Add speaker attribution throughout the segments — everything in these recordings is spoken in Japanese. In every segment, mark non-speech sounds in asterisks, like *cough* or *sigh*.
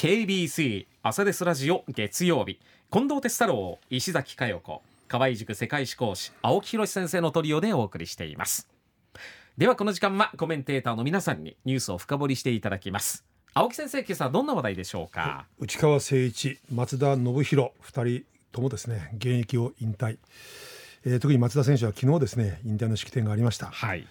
Speaker 1: KBC 朝ですラジオ月曜日。近藤哲太郎石崎佳代子。河合塾世界史講師青木宏先生のトリオでお送りしています。ではこの時間はコメンテーターの皆さんにニュースを深掘りしていただきます。青木先生今朝どんな話題でしょうか？
Speaker 2: 内川誠一松田信弘二人ともですね現役を引退、えー、特に松田選手は昨日ですね引退の式典がありました。
Speaker 1: はい。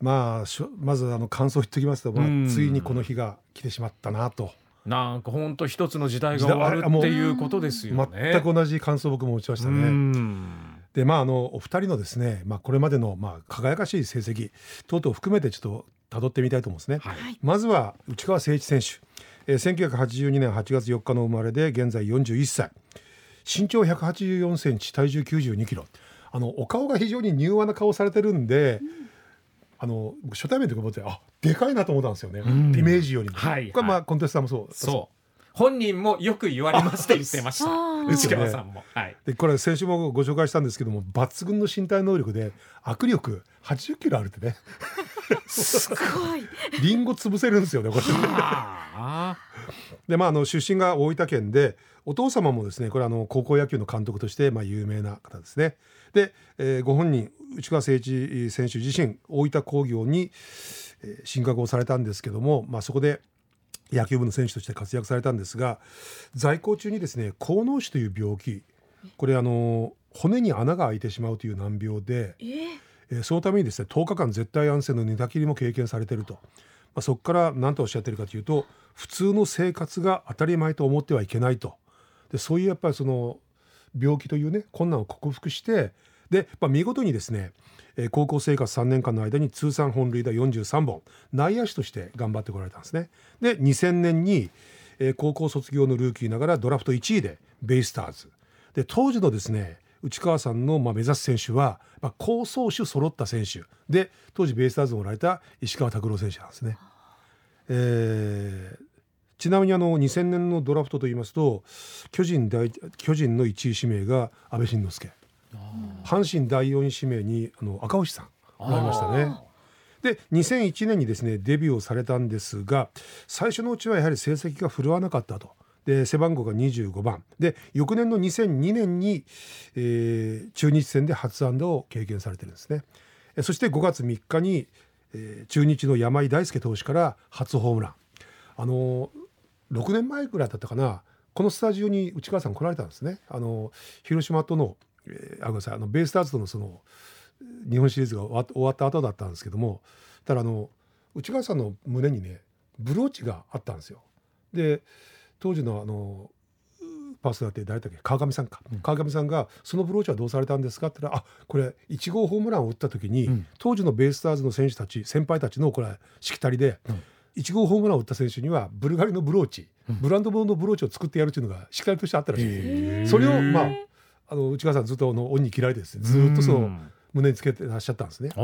Speaker 2: まあまずあの感想を言っておきますと、ま
Speaker 1: うん。
Speaker 2: あ、ついにこの日が来てしまったなと
Speaker 1: なんか本当一つの時代が終わるっていうことですよね。
Speaker 2: 全く同じ感想を僕も持ちました
Speaker 1: う
Speaker 2: ね。
Speaker 1: ん。
Speaker 2: でまああのお二人のですね、まあ、これまでのまあ輝かしい成績等々含めてちょっと辿ってみたいと思うんですね。
Speaker 1: はい。
Speaker 2: まずは内川誠一選手、えー、1982年8月4日の生まれで現在41歳身長184センチ体重92キロ。あのお顔が非常に柔和な顔されてるんで、あの僕初対面の時思ってあでかいなと思ったんですよね、
Speaker 1: ん。
Speaker 2: イメージよりも、
Speaker 1: はい。
Speaker 2: これま
Speaker 1: は
Speaker 2: あコンテストさんもそう。
Speaker 1: そう。本人もよく言われますって言ってました。*laughs* 内川さんも。はい。
Speaker 2: でこれ先週もご紹介したんですけども抜群の身体能力で握力80キロあるってね
Speaker 3: すごい。
Speaker 2: リンゴ潰せるんですよねこれ
Speaker 1: あ。
Speaker 2: でまああの出身が大分県でお父様もですねこれあの高校野球の監督としてまあ有名な方ですね。で、えーご本人内川誠一選手自身大分工業に、えー進学をされたんですけども、まあ、そこで野球部の選手として活躍されたんですが在校中にですね高脳腫という病気これあの骨に穴が開いてしまうという難病で、
Speaker 3: えー、
Speaker 2: えーそのためにですね10日間絶対安静の寝たきりも経験されてると、まあ、そこから何とおっしゃってるかというと普通の生活が当たり前と思ってはいけないと。でそういうやっぱりその病気というね困難を克服してで、まあ、見事にですね、えー高校生活3年間の間に通算本塁打43本内野手として頑張ってこられたんですね。で2000年に、えー高校卒業のルーキーながらドラフト1位でベイスターズ。で当時のですね内川さんのまあ目指す選手は、まあ、高走手揃った選手で当時ベイスターズをおられた石川拓郎選手なんですね。えーちなみにあの2000年のドラフトといいますと巨人第巨人の1位指名が安倍晋之助阪神第4位指名にあの赤星さんおられましたね。で2001年にですねデビューをされたんですが最初のうちはやはり成績が振るわなかったと。で背番号が25番で翌年の2002年に、えー中日戦で初安打を経験されてるんですね。そして5月3日に、えー中日の山井大輔投手から初ホームラン。あのー6年前ぐらいだったかなこのスタジオに内川さん来られたんですね。あの広島との、えーあごめんなさいあのベイスターズとのその日本シリーズが終わ終わった後だったんですけどもただあの内川さんの胸にねブローチがあったんですよ。で当時のあのパーソナリティ誰だっけ？川上さんか、川上さんが「そのブローチはどうされたんですか?」って言ったら「あこれ1号ホームランを打った時に、
Speaker 1: うん。
Speaker 2: 当時のベイスターズの選手たち先輩たちのこれしきたりで、
Speaker 1: うん。
Speaker 2: 1号ホームランを打った選手にはブルガリのブローチ、
Speaker 1: うん。
Speaker 2: ブランド物のブローチを作ってやるっていうのがしきたりとしてあったらしいそれをまああの内川さんずっとあの恩に切られてです。ねずっとその
Speaker 1: うん
Speaker 2: 胸につけてらっしゃったんですね。で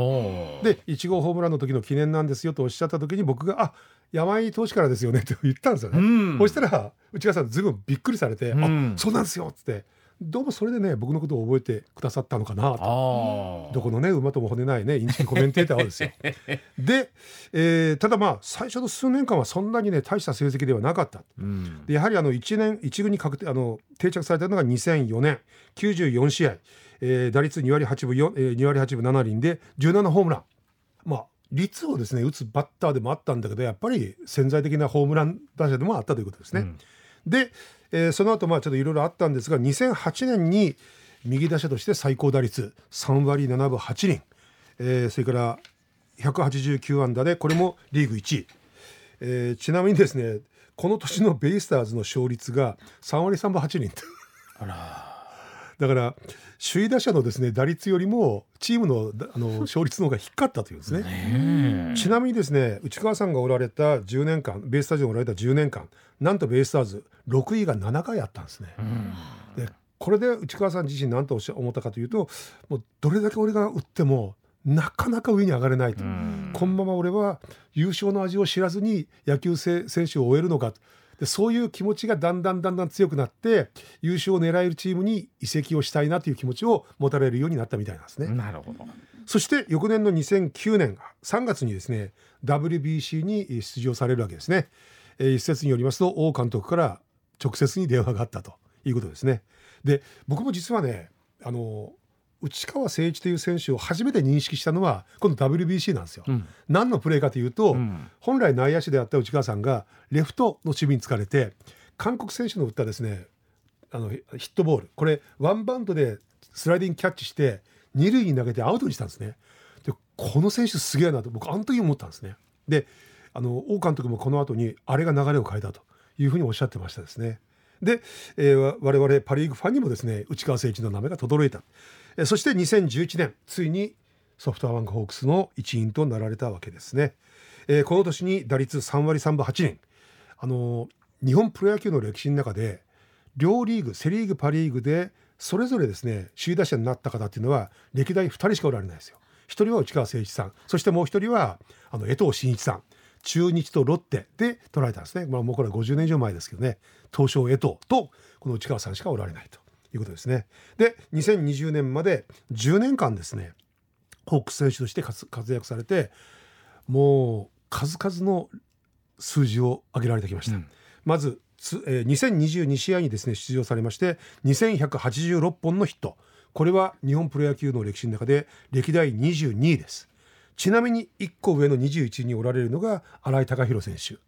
Speaker 2: 1号ホームランの時の記念なんですよとおっしゃった時に僕が「あ山井投手からですよね」って言ったんですよね。
Speaker 1: うん
Speaker 2: そしたら内川さんずいぶんびっくりされて「
Speaker 1: うん
Speaker 2: あそうなんですよ」っつってどうもそれでね僕のことを覚えてくださったのかなと。どこのね馬とも骨ないねインチキコメンテーターはですよ。*laughs* で、えーただまあ最初の数年間はそんなにね大した成績ではなかった。
Speaker 1: うん
Speaker 2: でやはりあの1年1軍に確定あの定着されたのが2004年94試合、えー打率2割8分4、えー2割8分7厘で17ホームラン。まあ率をですね打つバッターでもあったんだけどやっぱり潜在的なホームラン打者でもあったということですね。
Speaker 1: うん。
Speaker 2: で、えーその後まあちょっといろいろあったんですが2008年に右打者として最高打率3割7分8厘、えーそれから189安打でこれもリーグ1位、えーちなみにですねこの年のベイスターズの勝率が3割3分8厘
Speaker 1: あら
Speaker 2: だから首位打者のですね打率よりもチームのだあの *laughs* 勝率の方が低かったというんですね。ちなみにですね内川さんがおられた10年間ベイスターズにおられた10年間なんとベイスターズ6位が7回あったんですね。
Speaker 1: うん。
Speaker 2: でこれで内川さん自身何とおっしゃ思ったかというともうどれだけ俺が打ってもなかなか上に上がれないと、
Speaker 1: うん。
Speaker 2: このまま俺は優勝の味を知らずに野球せ選手を終えるのかでそういう気持ちがだんだんだんだん強くなって優勝を狙えるチームに移籍をしたいなという気持ちを持たれるようになったみたいなんですね。
Speaker 1: なるほど
Speaker 2: そして翌年の2009年3月にですね WBC に出場されるわけですね。えー一説によりますと王監督から直接に電話があったということですね。で僕も実はねあの内川誠一という選手を初めて認識したのはこの WBC なんですよ。
Speaker 1: うん
Speaker 2: 何のプレーかというと、
Speaker 1: うん
Speaker 2: 本来内野手であった内川さんがレフトの守備に疲れて韓国選手の打ったですねあのヒットボールこれワンバウンドでスライディングキャッチして二塁に投げてアウトにしたんですね。でこの選手すげえなと僕あの時思ったんですね。であの王監督もこの後にあれが流れを変えたというふうにおっしゃってましたですね。で、えー我々パ・リーグファンにもですね内川誠一の名前が轟いた、えーそして2011年ついにソフトバンクホークスの一員となられたわけですね。えーこの年に打率3割3分8厘あのー日本プロ野球の歴史の中で両リーグセ・リーグパ・リーグでそれぞれですね首位打者になった方っていうのは歴代2人しかおられないですよ。一人は内川誠一さんそしてもう一人はあの江藤真一さん中日とロッテで取られたんですね、まあ、もうこれは50年以上前ですけどね。東証江藤とこの内川さんしかおられないということですね。で2020年まで10年間ですねホークス選手として活活躍されてもう数々の数字を挙げられてきました。
Speaker 1: うん。
Speaker 2: まずつ、えー2022試合にですね出場されまして2186本のヒット。これは日本プロ野球の歴史の中で歴代22位ですちなみに1個上の21位におられるのが新井貴弘選手。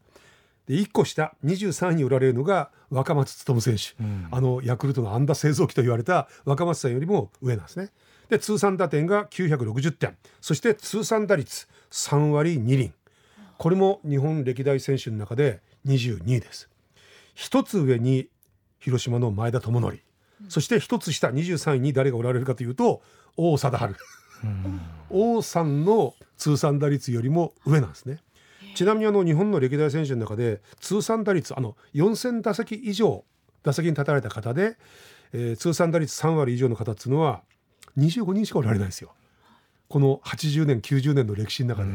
Speaker 2: で1個下23位におられるのが若松勉選手、
Speaker 1: うん。
Speaker 2: あのヤクルトの安打製造機と言われた若松さんよりも上なんですね。で通算打点が960点そして通算打率3割2厘これも日本歴代選手の中で22位です。一つ上に広島の前田智則。そして一つ下23位に誰がおられるかというと王貞治王さんの通算打率よりも上なんですね。ちなみにあの日本の歴代選手の中で通算打率あの4000打席以上打席に立たれた方で、えー通算打率3割以上の方っていうのは25人しかおられないですよ。この80年90年の歴史の中で、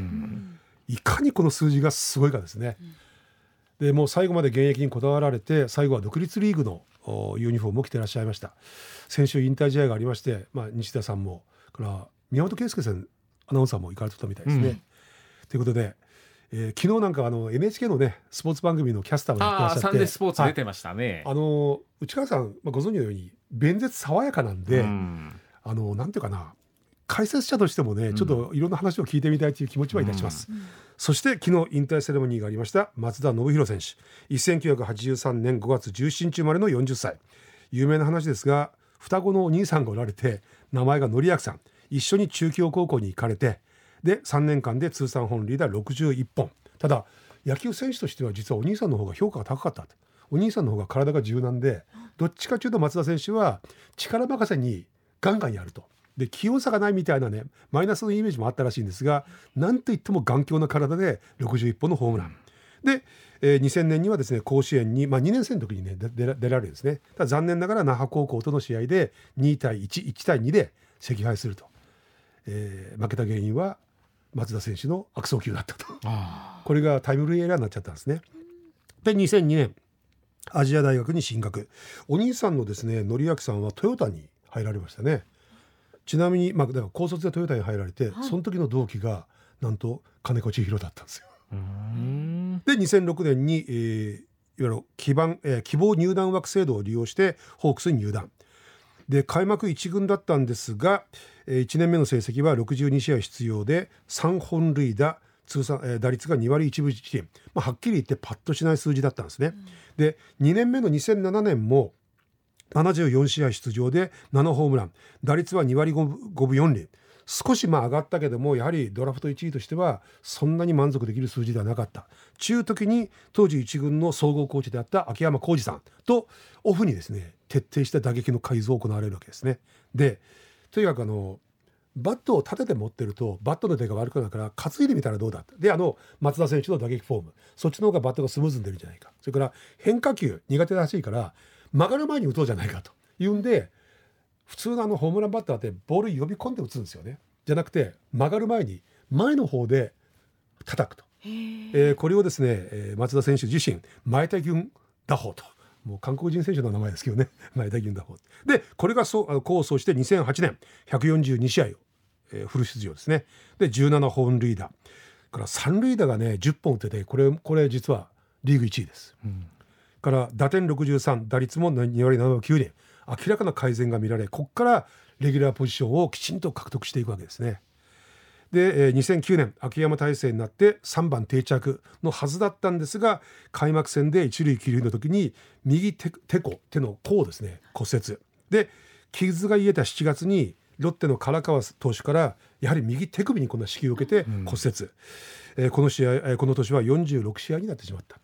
Speaker 2: いかにこの数字がすごいかですね。でもう最後まで現役にこだわられて最後は独立リーグのおユニフォームを着てらっしゃいました。先週引退試合がありまして、まあ、西田さんもから宮本圭介さんアナウンサーも行かれてたみたいですね。
Speaker 1: うん。
Speaker 2: ということで、えー昨日なんかあの NHK のねスポーツ番組のキャスターをやってしゃって。
Speaker 1: サンデースポーツ
Speaker 2: はい
Speaker 1: 出てましたね。
Speaker 2: あの内川さん、まあ、ご存知のように弁舌爽やかなんで、
Speaker 1: うん。
Speaker 2: あのなんていうかな解説者としてもね、
Speaker 1: ん。
Speaker 2: ちょっといろんな話を聞いてみたいという気持ちはいたします、そして昨日引退セレモニーがありました松田信弘選手。1983年5月17日生まれの40歳。有名な話ですが双子のお兄さんがおられて名前が則明さん一緒に中京高校に行かれてで3年間で通算本塁打61本。ただ野球選手としては実はお兄さんの方が評価が高かったお兄さんの方が体が柔軟でどっちかというと松田選手は力任せにガンガンやると。で器用さがないみたいなねマイナスのイメージもあったらしいんですがなんといっても頑強な体で61本のホームラン。で、えー2000年にはですね甲子園に、まあ、2年生の時にね出出られるんですね。ただ残念ながら那覇高校との試合で2対11対2で惜敗すると、えー負けた原因は松田選手の悪送球だったと。
Speaker 1: あ
Speaker 2: これがタイムリーエラーになっちゃったんですね。で2002年アジア大学に進学。お兄さんのですね則明さんはトヨタに入られましたね。ちなみにまあだから高卒でトヨタに入られて、
Speaker 3: はい。
Speaker 2: その時の同期がなんと金子千尋だったんですよ。で2006年に、えーいわゆる希望,、えー希望入団枠制度を利用してホークスに入団で開幕1軍だったんですが、え1年目の成績は62試合出場で3本塁打通算、えー打率が2割1分1厘、まあ、はっきり言ってパッとしない数字だったんですね。で2年目の2007年も74試合出場で7ホームラン。打率は2割 5, 分5分4厘少しまあ上がったけどもやはりドラフト1位としてはそんなに満足できる数字ではなかった。中時に当時1軍の総合コーチであった秋山浩二さんとオフにですね徹底した打撃の改造を行われるわけですね。でとにかくあのバットを立てて持ってるとバットの出が悪くなるから担いでみたらどうだってであの松田選手の打撃フォーム。そっちの方がバットがスムーズに出るんじゃないか。それから変化球苦手らしいから曲がる前に打とうじゃないかというんで普通のあのホームランバッターってボール呼び込んで打つんですよね。じゃなくて曲がる前に前の方で叩くと、えーこれをですね、えー松田選手自身前田軍打法と。もう韓国人選手の名前ですけどね。*laughs* 前田軍打法。でこれがそうあの構想して2008年142試合を、えーフル出場ですね。で17本塁打から三塁打がね10本打っててこれこれ実はリーグ1位です。から打点63打率も2割7分9厘明らかな改善が見られここからレギュラーポジションをきちんと獲得していくわけですね。で、えー2009年秋山体制になって3番定着のはずだったんですが開幕戦で一塁起塁の時に右手手甲手の甲をですね骨折。で傷が癒えた7月にロッテの唐川投手からやはり右手首にこんな支給を受けて骨折、えーこの試合、えーこの年は46試合になってしまった。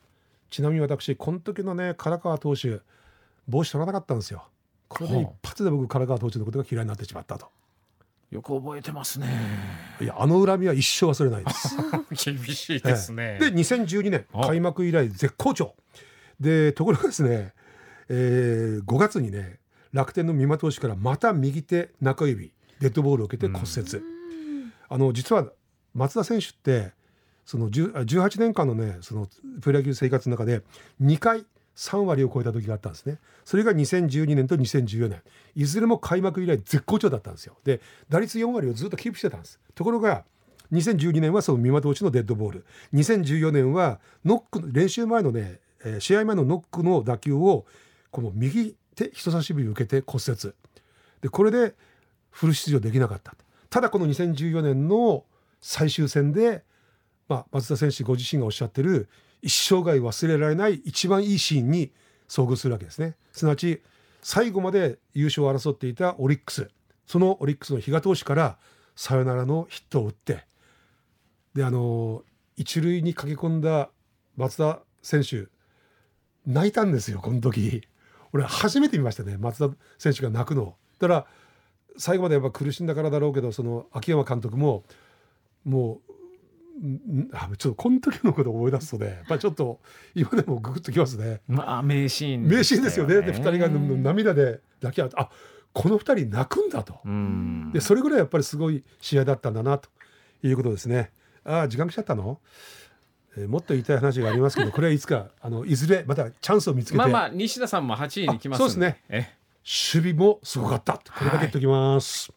Speaker 2: ちなみに私この時のね唐川投手帽子取らなかったんですよこれで一
Speaker 1: は
Speaker 2: 発で僕唐川投手のことが嫌いになってしまったと。
Speaker 1: よく覚えてますね。
Speaker 2: いやあの恨みは一生忘れないです。*laughs*
Speaker 1: 厳しいですね、
Speaker 2: で2012年
Speaker 1: あ。
Speaker 2: 開幕以来絶好調。でところがですね、えー5月にね楽天の三馬投手からまた右手中指デッドボールを受けて骨折、あの実は松田選手ってその10あ18年間のねそのプロ野球生活の中で2回3割を超えた時があったんですね。それが2012年と2014年いずれも開幕以来絶好調だったんですよ。で打率4割をずっとキープしてたんです。ところが2012年はその三馬投手のデッドボール。2014年はノック練習前のね、試合前のノックの打球をこの右手人差し指を受けて骨折。でこれでフル出場できなかった。ただこの2014年の最終戦で、まあ、松田選手ご自身がおっしゃってる一生涯忘れられない一番いいシーンに遭遇するわけですね。すなわち最後まで優勝を争っていたオリックスそのオリックスの比嘉投手からサヨナラのヒットを打ってであの一塁に駆け込んだ松田選手泣いたんですよこの時。俺初めて見ましたね松田選手が泣くのを。だから最後までやっぱ苦しんだからだろうけどその秋山監督ももうあちょっとこの時のことを思い出すとねやっぱりちょっと今でもググッときますね。
Speaker 1: まあ名シーン
Speaker 2: 名シーンですよね。で2人が
Speaker 1: の
Speaker 2: 涙で抱き合ってあこの2人泣くんだと。
Speaker 1: うん。
Speaker 2: でそれぐらいやっぱりすごい試合だったんだなということですね。ああ時間来ちゃったの、えーもっと言いたい話がありますけど *laughs* これはいつかあのいずれまたチャンスを見つけて、
Speaker 1: まあまあ西田さんも8位に来ます
Speaker 2: そうですね。
Speaker 1: え
Speaker 2: 守備もすごかった。これだけ言っておきます。